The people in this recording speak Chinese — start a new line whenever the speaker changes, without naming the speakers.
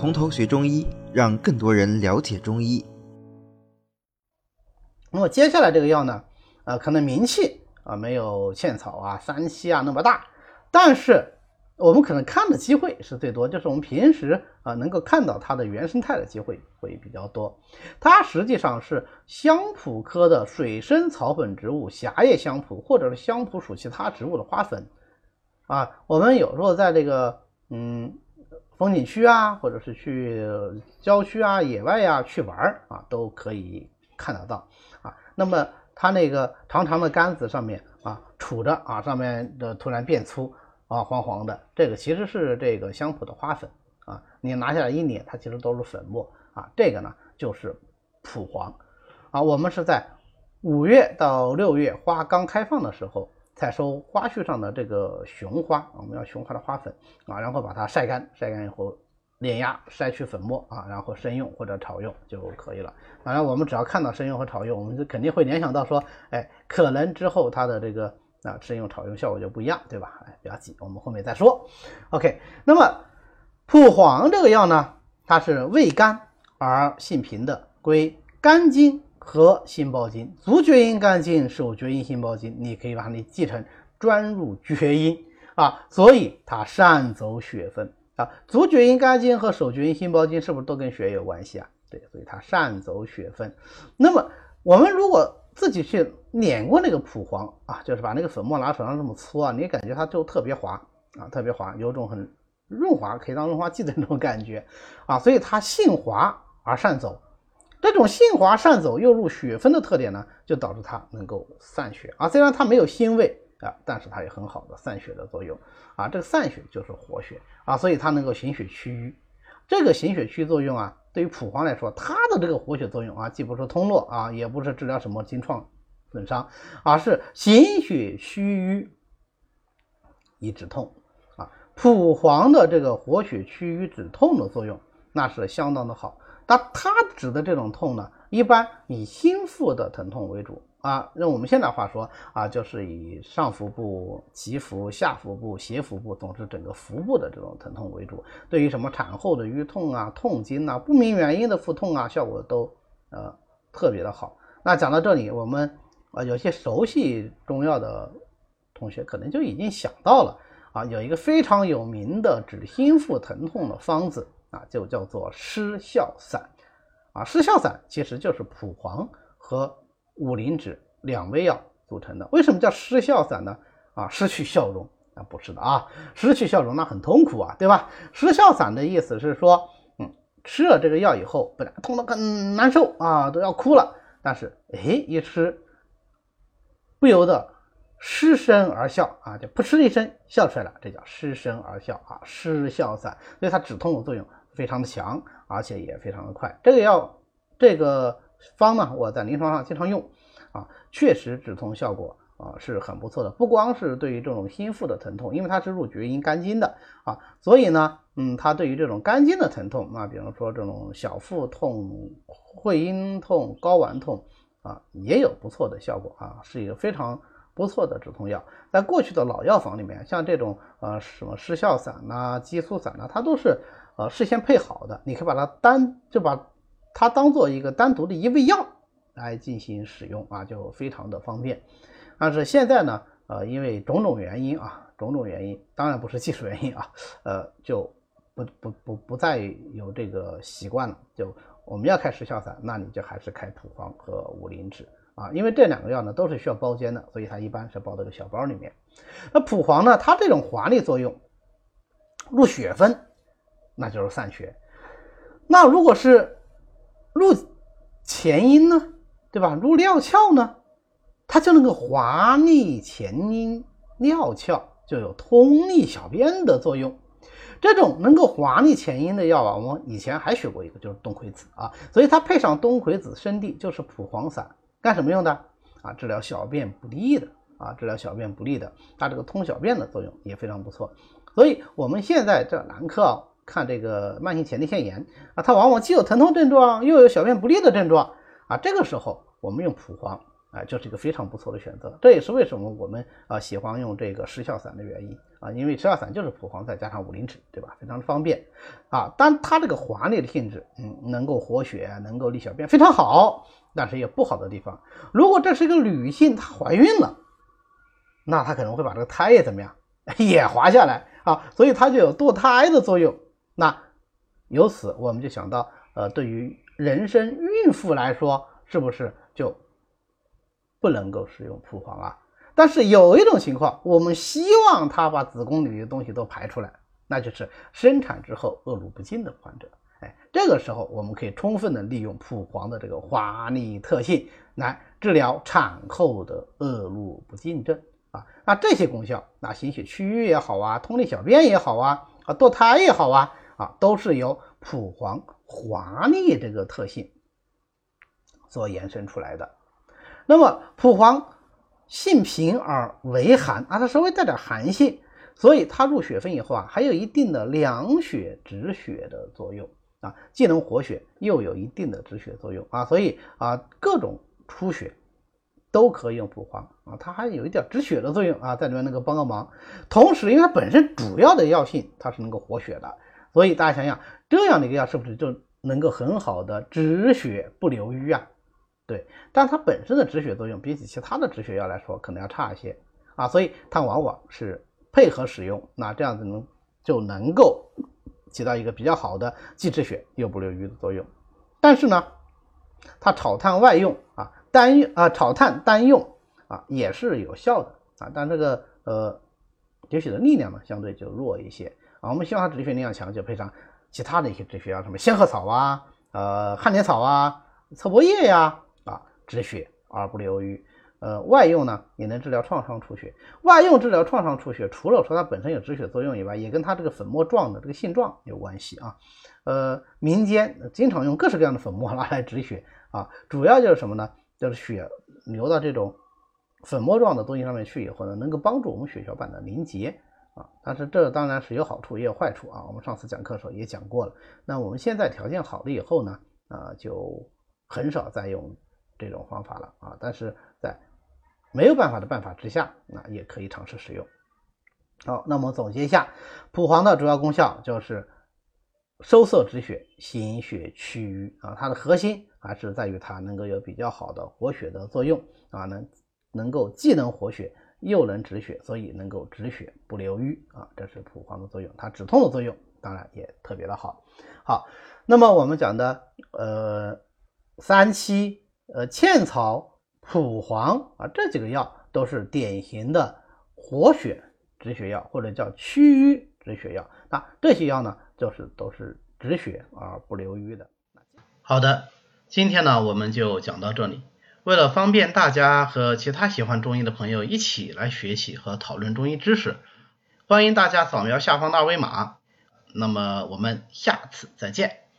从头学中医，让更多人了解中医。
那么接下来这个药呢，呃，可能名气啊没有茜草啊、三七啊那么大，但是我们可能看的机会是最多，就是我们平时啊能够看到它的原生态的机会会比较多。它实际上是香蒲科的水生草本植物狭叶香蒲，或者是香蒲属其他植物的花粉啊。我们有时候在这个嗯。风景区啊，或者是去郊区啊、野外呀去玩啊，都可以看得到啊。那么它那个长长的杆子上面啊，杵着啊，上面的突然变粗啊，黄黄的，这个其实是这个香蒲的花粉啊。你拿下来一捏，它其实都是粉末啊。这个呢就是蒲黄啊。我们是在五月到六月花刚开放的时候。采收花序上的这个雄花，我们要雄花的花粉啊，然后把它晒干，晒干以后碾压筛去粉末啊，然后生用或者炒用就可以了。当然，我们只要看到生用和炒用，我们就肯定会联想到说，哎，可能之后它的这个啊生用炒用效果就不一样，对吧？哎，不要急，我们后面再说。OK，那么蒲黄这个药呢，它是味甘而性平的，归肝经。和心包经，足厥阴肝经、手厥阴心包经，你可以把它记成专入厥阴啊，所以它善走血分啊。足厥阴肝经和手厥阴心包经是不是都跟血有关系啊？对，所以它善走血分。那么我们如果自己去碾过那个蒲黄啊，就是把那个粉末拿手上这么搓啊，你感觉它就特别滑啊，特别滑，有种很润滑，可以当润滑剂的那种感觉啊，所以它性滑而善走。这种性滑善走又入血分的特点呢，就导致它能够散血啊。虽然它没有腥味啊，但是它有很好的散血的作用啊。这个散血就是活血啊，所以它能够行血祛瘀。这个行血祛作用啊，对于蒲黄来说，它的这个活血作用啊，既不是通络啊，也不是治疗什么经创损伤，而是行血祛瘀以止痛啊。蒲黄的这个活血祛瘀止痛的作用，那是相当的好。那它指的这种痛呢，一般以心腹的疼痛为主啊。用我们现在话说啊，就是以上腹部、脐腹、下腹部、胁腹部，总之整个腹部的这种疼痛为主。对于什么产后的瘀痛啊、痛经啊、不明原因的腹痛啊，效果都呃特别的好。那讲到这里，我们啊有些熟悉中药的同学可能就已经想到了啊，有一个非常有名的治心腹疼痛的方子。啊，就叫做失效散，啊，失效散其实就是蒲黄和五灵脂两味药组成的。为什么叫失效散呢？啊，失去笑容啊，不是的啊，失去笑容那很痛苦啊，对吧？失效散的意思是说，嗯，吃了这个药以后，本来痛得很难受啊，都要哭了，但是哎，一吃，不由得失声而笑啊，就噗嗤一声笑出来了，这叫失声而笑啊，失效散，所以它止痛的作用。非常的强，而且也非常的快。这个药，这个方呢，我在临床上经常用，啊，确实止痛效果啊是很不错的。不光是对于这种心腹的疼痛，因为它是入厥阴肝经的啊，所以呢，嗯，它对于这种肝经的疼痛，那比如说这种小腹痛、会阴痛、睾丸痛啊，也有不错的效果啊，是一个非常不错的止痛药。在过去的老药房里面，像这种呃什么失效散呐、激素散呐，它都是。呃，事先配好的，你可以把它单就把它当做一个单独的一味药来进行使用啊，就非常的方便。但是现在呢，呃，因为种种原因啊，种种原因，当然不是技术原因啊，呃，就不不不不再有这个习惯了。就我们要开失效散，那你就还是开蒲黄和五灵脂啊，因为这两个药呢都是需要包煎的，所以它一般是包在个小包里面。那蒲黄呢，它这种滑力作用入血分。那就是散血。那如果是入前阴呢，对吧？入料窍呢，它就能够滑逆前阴料窍，就有通利小便的作用。这种能够滑逆前阴的药啊，我们以前还学过一个，就是冬葵子啊。所以它配上冬葵子生地，就是蒲黄散，干什么用的啊？治疗小便不利的啊，治疗小便不利的，它这个通小便的作用也非常不错。所以我们现在这男科啊。看这个慢性前列腺炎啊，它往往既有疼痛症状，又有小便不利的症状啊。这个时候，我们用蒲黄啊，就是一个非常不错的选择。这也是为什么我们啊喜欢用这个失效散的原因啊，因为失效散就是蒲黄再加上五灵脂，对吧？非常的方便啊。但它这个滑腻的性质，嗯，能够活血，能够利小便，非常好。但是有不好的地方，如果这是一个女性，她怀孕了，那她可能会把这个胎也怎么样，也滑下来啊，所以它就有堕胎的作用。那由此我们就想到，呃，对于人生孕妇来说，是不是就？不能够使用蒲黄啊，但是有一种情况，我们希望它把子宫里的东西都排出来，那就是生产之后恶露不尽的患者。哎，这个时候我们可以充分的利用蒲黄的这个滑腻特性来治疗产后的恶露不尽症啊。那这些功效，那行血祛瘀也好啊，通利小便也好啊，啊堕胎也好啊，啊都是由蒲黄滑腻这个特性所延伸出来的。那么蒲黄性平而微寒啊，它稍微带点寒性，所以它入血分以后啊，还有一定的凉血止血的作用啊，既能活血，又有一定的止血作用啊，所以啊，各种出血都可以用蒲黄啊，它还有一点止血的作用啊，在里面能够帮个忙。同时，因为它本身主要的药性它是能够活血的，所以大家想想，这样的一个药是不是就能够很好的止血不留瘀啊？对，但它本身的止血作用比起其他的止血药来说，可能要差一些啊，所以它往往是配合使用，那这样子能就能够起到一个比较好的既止血又不留瘀的作用。但是呢，它炒炭外用啊，单用啊炒炭单用啊也是有效的啊，但这个呃止血的力量呢相对就弱一些啊。我们希望它止血力量强，就配上其他的一些止血药，什么仙鹤草啊、呃旱莲草啊、侧柏叶呀。啊止血而不留瘀，呃，外用呢也能治疗创伤出血。外用治疗创伤出血，除了说它本身有止血作用以外，也跟它这个粉末状的这个性状有关系啊。呃，民间经常用各式各样的粉末拿来止血啊，主要就是什么呢？就是血流到这种粉末状的东西上面去以后呢，能够帮助我们血小板的凝结啊。但是这当然是有好处也有坏处啊。我们上次讲课的时候也讲过了。那我们现在条件好了以后呢，啊，就很少再用。这种方法了啊，但是在没有办法的办法之下，那也可以尝试使用。好，那么总结一下，蒲黄的主要功效就是收涩止血、行血祛瘀啊，它的核心还是在于它能够有比较好的活血的作用啊，能能够既能活血又能止血，所以能够止血不留瘀啊，这是蒲黄的作用。它止痛的作用当然也特别的好。好，那么我们讲的呃三七。呃，茜草、蒲黄啊，这几个药都是典型的活血止血药，或者叫祛瘀止血药。那这些药呢，就是都是止血而不留瘀的。
好的，今天呢，我们就讲到这里。为了方便大家和其他喜欢中医的朋友一起来学习和讨论中医知识，欢迎大家扫描下方的二维码。那么我们下次再见。